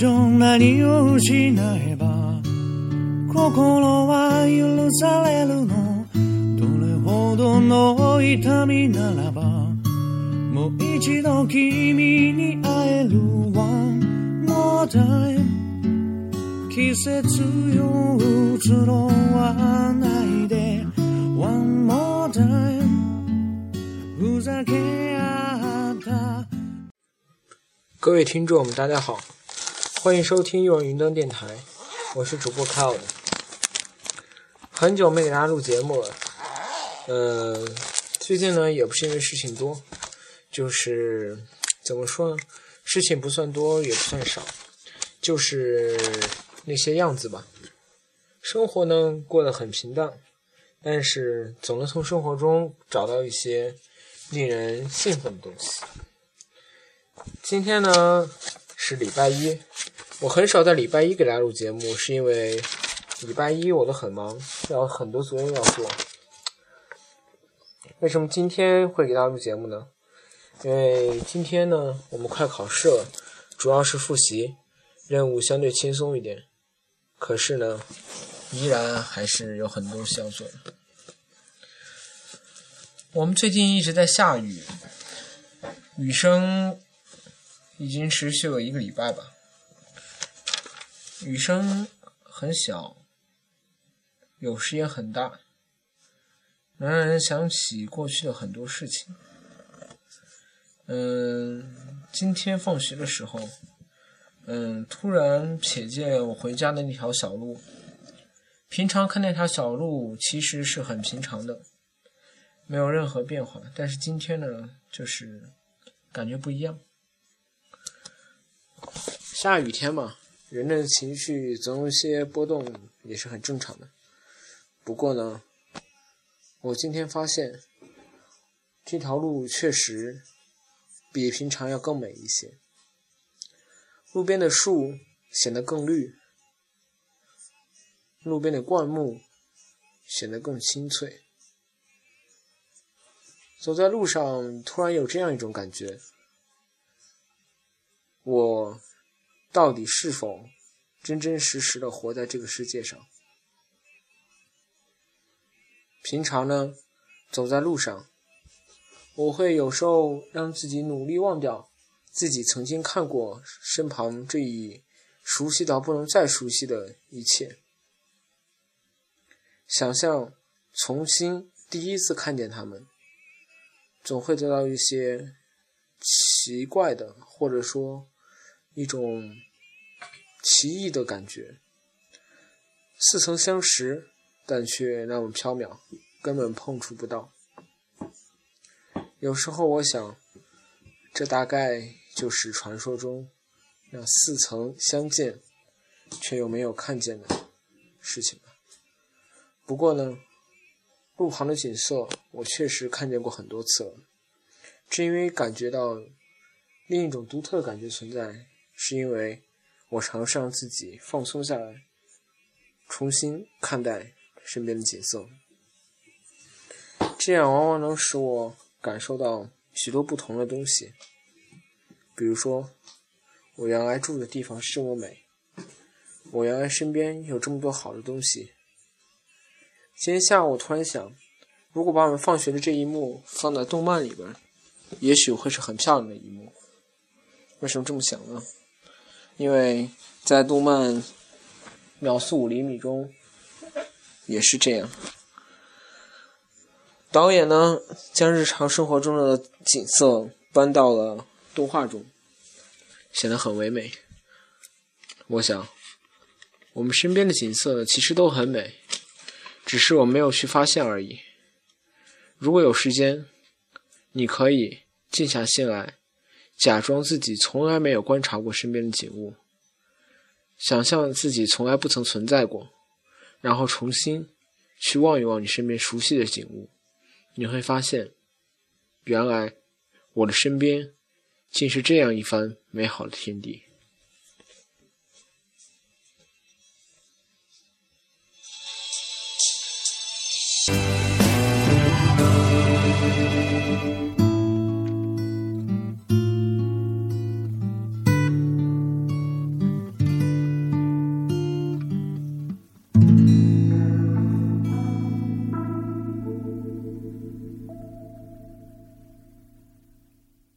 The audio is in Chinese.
上何を失えば心は許されるの？どれほどの痛みならばもう一度君に会える One more time 季節よ移ろわないで。One more time ふざけ合った。各位听众，大家好，欢迎收听幼儿云端电台，我是主播 Cloud。很久没给大家录节目了，呃，最近呢也不是因为事情多，就是怎么说呢，事情不算多也不算少，就是那些样子吧。生活呢过得很平淡，但是总能从生活中找到一些令人兴奋的东西。今天呢是礼拜一，我很少在礼拜一给大家录节目，是因为礼拜一我都很忙，要很多作业要做。为什么今天会给大家录节目呢？因为今天呢我们快考试了，主要是复习，任务相对轻松一点。可是呢，依然还是有很多事要做。我们最近一直在下雨，雨声。已经持续了一个礼拜吧，雨声很小，有时也很大，能让人想起过去的很多事情。嗯，今天放学的时候，嗯，突然瞥见我回家的那条小路。平常看那条小路其实是很平常的，没有任何变化，但是今天呢，就是感觉不一样。下雨天嘛，人的情绪总有些波动，也是很正常的。不过呢，我今天发现这条路确实比平常要更美一些。路边的树显得更绿，路边的灌木显得更清脆。走在路上，突然有这样一种感觉：我。到底是否真真实实的活在这个世界上？平常呢，走在路上，我会有时候让自己努力忘掉自己曾经看过身旁这一熟悉到不能再熟悉的一切，想象重新第一次看见他们，总会得到一些奇怪的，或者说。一种奇异的感觉，似曾相识，但却那么飘渺，根本碰触不到。有时候我想，这大概就是传说中那似曾相见却又没有看见的事情吧。不过呢，路旁的景色我确实看见过很多次了，正因为感觉到另一种独特的感觉存在。是因为我尝试让自己放松下来，重新看待身边的景色，这样往往能使我感受到许多不同的东西。比如说，我原来住的地方是这么美，我原来身边有这么多好的东西。今天下午我突然想，如果把我们放学的这一幕放在动漫里边，也许会是很漂亮的一幕。为什么这么想呢？因为在动漫《秒速五厘米》中也是这样，导演呢将日常生活中的景色搬到了动画中，显得很唯美。我想，我们身边的景色其实都很美，只是我没有去发现而已。如果有时间，你可以静下心来。假装自己从来没有观察过身边的景物，想象自己从来不曾存在过，然后重新去望一望你身边熟悉的景物，你会发现，原来我的身边竟是这样一番美好的天地。